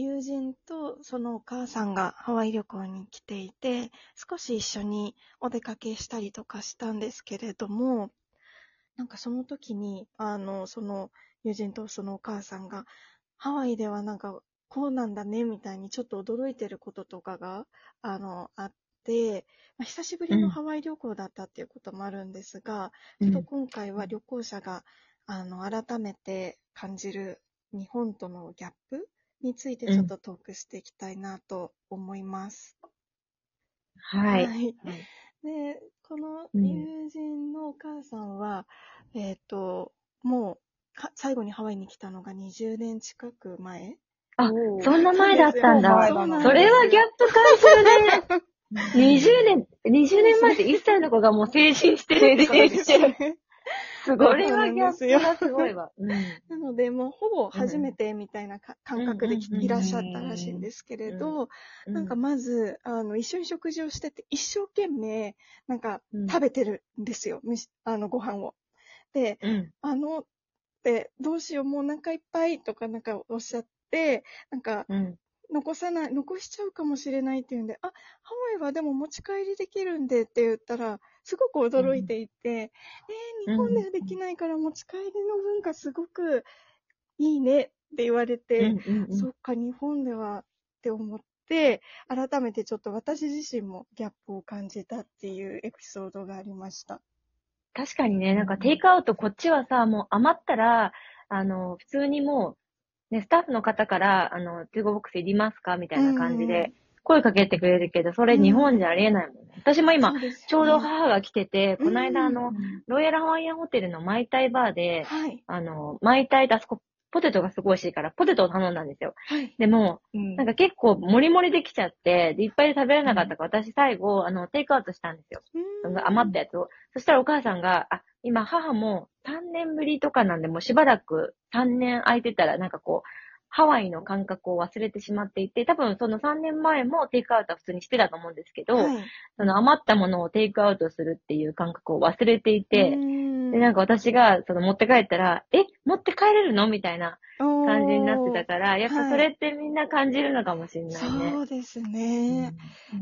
友人とそのお母さんがハワイ旅行に来ていて、少し一緒にお出かけしたりとかしたんですけれども、なんかその時に、あの、その友人とそのお母さんが、ハワイではなんかこうなんだねみたいにちょっと驚いてることとかが、あの、あって、まあ、久しぶりのハワイ旅行だったっていうこともあるんですが、ちょっと今回は旅行者が、あの、改めて感じる日本とのギャップについてちょっとトークしていきたいなと思います。はい。で、このうん。友人のお母さんは、えっ、と、もうか、最後にハワイに来たのが20年近く前。あそんな前だったんだ。そうなんです。それはギャップ感じるね。20年、20年前って1歳の子がもう成人してるって成人してるすごい。これはギャップがすごいわ。うん。なので、もうほぼ初めてみたいなか感覚でいらっしゃったらしいんですけれど、なんかまず、あの、一緒に食事をしてて、一生懸命、なんかうん食べてるんですよ。あの、ご飯を。で、うん。あの、って、どうしよう、もうお腹いっぱいとかなんかおっしゃって、なんか、うん。残さない、残しちゃうかもしれないっていうんで、あ、ハワイはでも持ち帰りできるんでって言ったら、すごく驚いていて、えー、日本ではできないから持ち帰りの文化すごくいいねって言われて、うんうんそっか、日本ではって思って、改めてちょっと私自身もギャップを感じたっていうエピソードがありました。確かにね、なんかテイクアウトこっちはさ、もう余ったら、あの、普通にもう、ね、スタッフの方から、あの、中国ボックスいりますか？みたいな感じうんうんで、声かけてくれるけど、それ日本じゃありえないもんね。私も今ねちょうど母が来てて、この間あの、うんロイヤルハワイアンホテルのマイタイバーで、はい。あの、マイタイとあそこ、ポテトがすごい美味しいから、ポテトを頼んだんですよ。はい。でも、うんなんか結構、もりもりできちゃって、で、いっぱい食べれなかったから、私最後、あの、テイクアウトしたんですよ。その余ったやつを。そしたらお母さんが、あ、今母も3年ぶりとかなんで、もうしばらく3年空いてたら、なんかこう、ハワイの感覚を忘れてしまっていて、多分その3年前もテイクアウトは普通にしてたと思うんですけど、はい、その余ったものをテイクアウトするっていう感覚を忘れていて、で、なんかか私がその持って帰ったら、え、持って帰れるの？みたいな感じになってたから、やっぱそれってみんな感じるのかもしれないね。そうですね。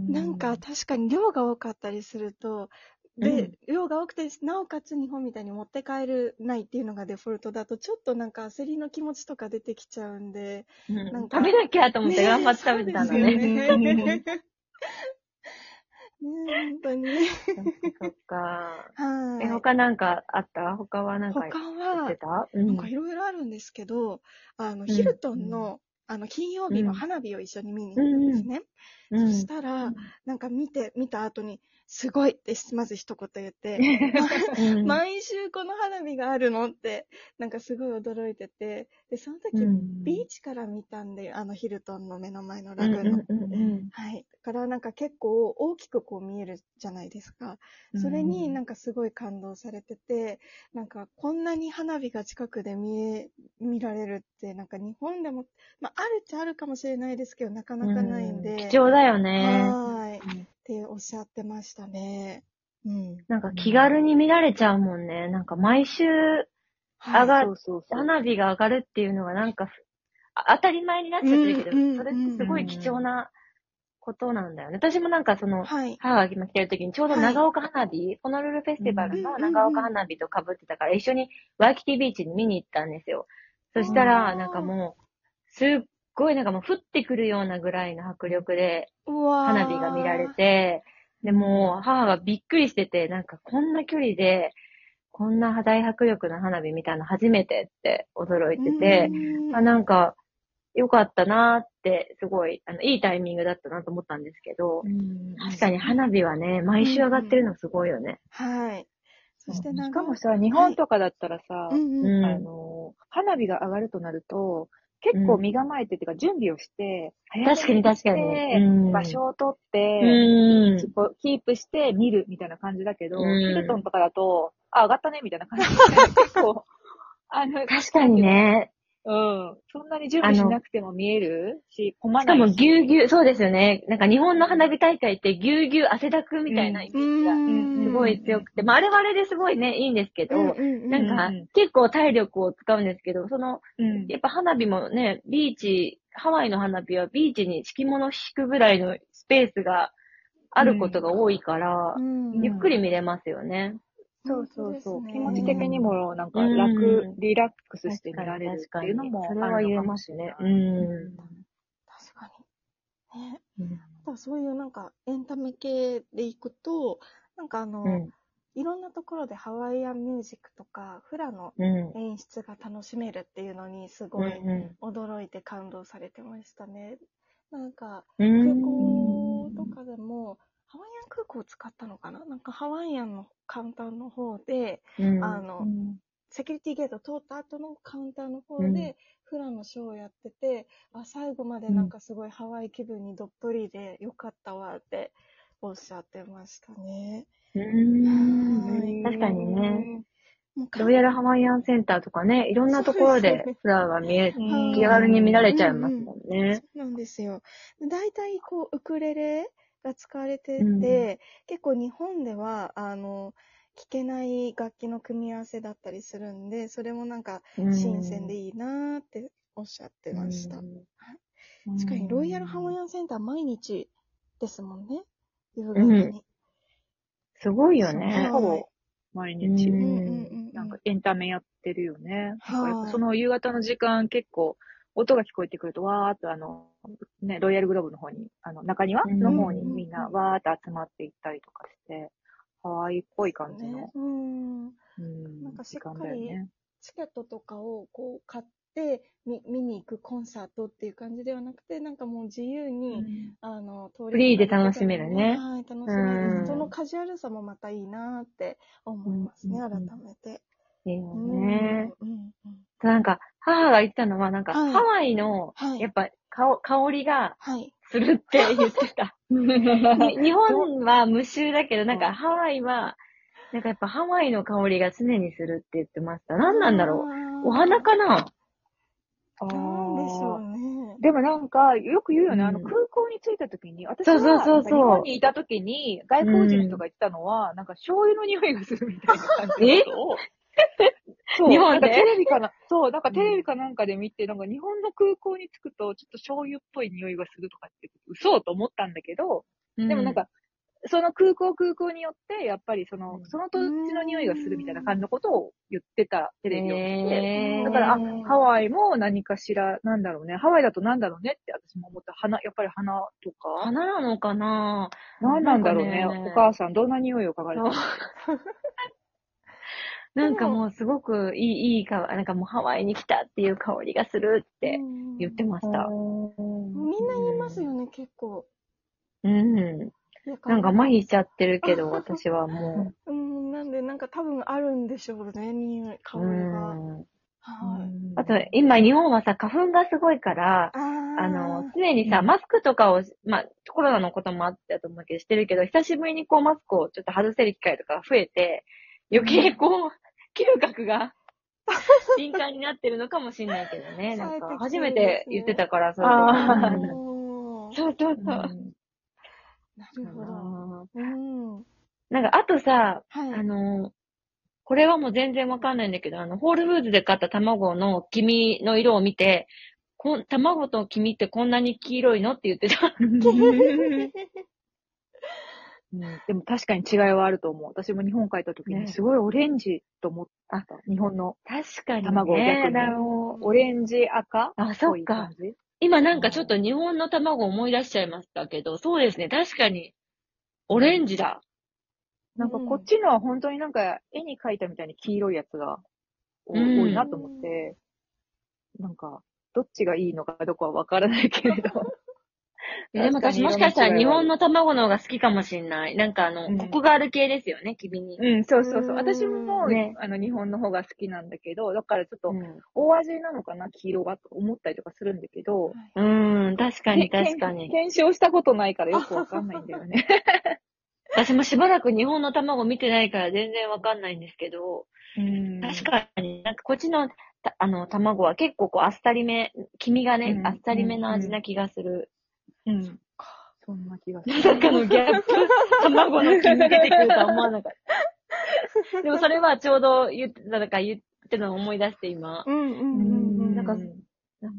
なんか確かに量が多かったりすると、で、量が多くて、なおかつ日本みたいに持って帰るないっていうのがデフォルトだと、ちょっとなんか焦りの気持ちとか出てきちゃうんで。うんなんか食べなきゃと思って頑張って食べてたんだそうですね。よね。ね本当に。そっか。はい。え、他なんかあった？他はなんか他言はなんかいろいろあるんですけど、あの、ヒルトンの、あの、金曜日の花火を一緒に見に行ったんですね。うんそしたら、なんか見て、見た後に、すごいってまず一言言って、うん毎週この花火があるのって、なんかすごい驚いてて、で、その時、うんビーチから見たんで、あのヒルトンの目の前のうんラグーンの。うんうんうんはい。だからなんか結構大きくこう見えるじゃないですか。それになんかすごい感動されてて、なんかこんなに花火が近くで見え、見られるって、なんか日本でも、まああるっちゃあるかもしれないですけど、なかなかないんで。うん貴重だよね。はーい。っしゃってましたね。うん。なんか気軽に見られちゃうもんね。なんか毎週はい上がそうそうそう。花火が上がるっていうのがなんか当たり前になっちゃってるけど、それってすごい貴重なことなんだよね。私もなんかその、はい。母が今来てる時にちょうど長岡花火、ホノルルフェスティバルの長岡花火と被ってたから一緒にワイキキビーチに見に行ったんですよ。そしたあら、ーなんかもう、すっごいなんかもう降ってくるようなぐらいの迫力で花火が見られて、でもう母がびっくりしてて、なんかこんな距離で、こんな大迫力の花火見たの初めてって驚いてて、うん。あなんか、よかったなーって、すごい、あの、いいタイミングだったなと思ったんですけど、確かに花火はね、毎週上がってるのすごいよね。はい。そしてなんしかもさ、日本とかだったらさ、うんうんうん。あの、花火が上がるとなると、結構身構えてっていうか、準備をして、確かに確かに。場所を取って、キープして見るみたいな感じだけど、うんヒルトンとかだと、あ、上がったねみたいな感じで、結構、あの、確かにね。うん。そんなに準備しなくても見える？し、混ましないし。かもぎゅうぎゅう、そうですよね。なんか日本の花火大会ってぎゅうぎゅう汗だくみたいなイメージがんすごい強くて、まああれはあれですごいね、いいんですけど、なんかうん結構体力を使うんですけど、その、うん。やっぱ花火もね、ビーチ、ハワイの花火はビーチに敷物敷くぐらいのスペースがあることが多いから、うんゆっくり見れますよね。そうそうそう。ね気持ち的にもなんかうん楽、リラックスして見られるっていうのもそれは言えますね。うあるのかもしれないん。確かに。ね。うんだからそういうなんかエンタメ系でいくと、なんかあの、うん。いろんなところでハワイアンミュージックとか、フラのうん。演出が楽しめるっていうのにすうごいん。驚いて感動されてましたね。なんかうん空港とかでも、ハワイアン空港を使ったのかな？なんかハワイアンのカウンターの方で、うん。あの、うん。セキュリティゲート通った後のカウンターの方うん。で、フラのショーをやってて、あ、最後までなんかすごいハワイ気分にどっぷりでよかったわっておっしゃってましたね。うん。確かにね。ロイヤルハワイアンセンターとかね、いろんなところでフラが見え、うん気軽に見られちゃいますもんね。そうなんですよ。大体こう、ウクレレが使われてて、うん。結構日本では、あの、聴けない楽器の組み合わせだったりするんで、それもなんか新鮮でいいなーっておっしゃってました。確かに、ロイヤルハワイアンセンター毎日ですもんね。夕方に。すごいよね。ほぼ毎日、うん。うんうんうんなんかエンタメやってるよね。はいなんかやっぱその夕方の時間結構音が聞こえてくるとわーっとあの、ね、ロイヤルグローブの方に、あの中庭の方にみんなわーっと集まっていったりとかして、ハワイっぽい感じの、ね。うん。うんなんかしっかり。チケットとかをこう買って見見に行くコンサートっていう感じではなくて、なんかもう自由に、あの、通フリーで楽しめるねはい、楽しめうんる。そのカジュアルさもまたいいなって思いますね、うん改めて。いいようんね。うんうんなんか、母が言ってたのは、なんか、はいハワイの、はいやっぱ、香香りがはい。するって言ってた。に日本は無臭だけど、なんかハワイは、なんかやっぱハワイの香りが常にするって言ってました。何なんだろう？うお花かな？あーなんでしょうね。でもなんか、よく言うよね、うんあの空港に着いた時に、私はそうそうそうそうなんか日本にいた時に、外国人の人が言ってたのは、なんか醤油の匂いがするみたいな感じのことを。そう、日本で？なんかテレビかな、そう、なんかテレビかなんかで見て、なんか日本の空港に着くと、ちょっと醤油っぽい匂いがするとかって、嘘と思ったんだけど、でもなん、か、その空港空港によって、やっぱりその、うん。その土地の匂いがするみたいな感じのことを言ってたテレビを見て、だから、あ、ハワイも何かしら、なんだろうね。ハワイだとなんだろうねって私も思った。花、やっぱり花とか。花なのかな？何なんだろうね。ね。お母さん、どんな匂いを嗅がれたの？なんかもうすごくいい、いい香り、なんかもうハワイに来たっていう香りがするって言ってました。みんな言いますよね、結構。うん。なんか麻痺しちゃってるけど、私はもうん、なんで、なんか多分あるんでしょうね、匂い、香う。うりが。ん。はい。あと、今日本はさ、花粉がすごいから、あの、常にさ、うんマスクとかを、まあ、コロナのこともあったと思うけど、してるけど、久しぶりにこうマスクをちょっと外せる機会とか増えて、余計こう、嗅覚が 敏感になってるのかもしれないけどね。なんか、初めて言ってたから、そう そうそうそう。なるほど。うん。なんか、あとさ、はい。あの、これはもう全然わかんないんだけど、あの、ホールフーズで買った卵の黄身の色を見て、こん卵と黄身ってこんなに黄色いのって言ってた。うんでも確かに違いはあると思う。私も日本帰った時ねにすごいオレンジと思った。日本の確かに、ね。卵を逆にオレンジ赤あ、そっか。今なんかちょっと日本の卵を思い出しちゃいましたけど、そうですね。確かに、オレンジだ。なんかこっちのは本当になんか絵に描いたみたいに黄色いやつが多いなと思って、なんかどっちがいいのかどこはわからないけれど、でも私もしかしたら日本の卵の方が好きかもしれない。なんかあの、うんコクがある系ですよね、君に。うん、そうそうそうう。ん私も、ねあの、日本の方が好きなんだけど、だからちょっと、うん大味なのかな、黄色がと思ったりとかするんだけど、うん、確かにけ確かに。検証したことないからよくわかんないんだよね。私もしばらく日本の卵見てないから全然わかんないんですけど、うん確かになんかこっちのたあの卵は結構こうあっさりめ、黄身がね、うんあっさりめの味な気がする。うん。そんな気がする。なんかのギャップ、卵の黄身出てくるとは思わなかった。でもそれはちょうど言ってた、なんか言ってたのを思い出して今。うんうんうんうん。なんかう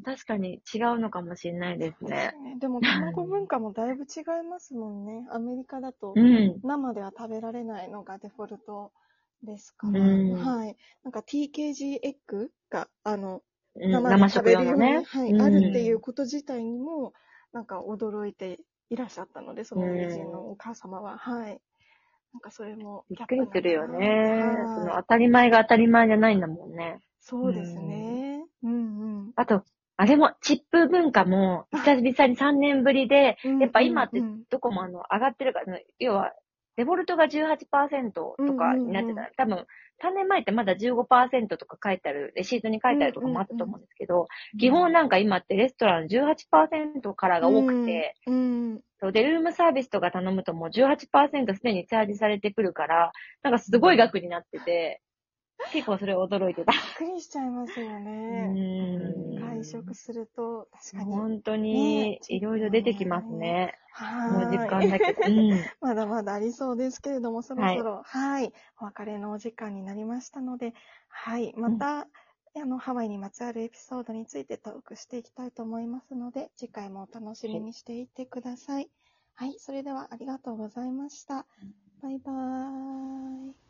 確かに違うのかもしれないですね。でも卵文化もだいぶ違いますもんね。アメリカだとうん。生では食べられないのがデフォルトですから。うんはい。なんか TKG エッグが、あの、うん生で生食食べるように、用のね。はい、うんあるっていうこと自体にも、なんか驚いていらっしゃったので、その友人のお母様は。はい。なんかそれもびっくりするよね。はいその当たり前が当たり前じゃないんだもんね。そうですね。うんあと、あれも、チップ文化も、久々に3年ぶりで、うん。やっぱ今ってうんうんどこもあの、上がってるから、要は、デフォルトが18%とかになってた。ら、多分、3年前ってまだ15%とか書いてある、レシートに書いてあるとかもあったと思うんですけど、基本なんか今ってレストラン18%からが多くて、で、ルームサービスとか頼むともう18%すでにチャージされてくるから、なんかすごい額になってて、結構それ驚いてた。びっくりしちゃいますようね。ん外食すると、確かに。本当ねに、いろいろ出てきますね。もう時間はい。だけど。うん。まだまだありそうですけれども、そろそろ、はい、お別れのお時間になりましたので、はい、また、あの、ハワイにまつわるエピソードについてトークしていきたいと思いますので、次回もお楽しみにしていてください。はい、それではありがとうございました。バイバーイ。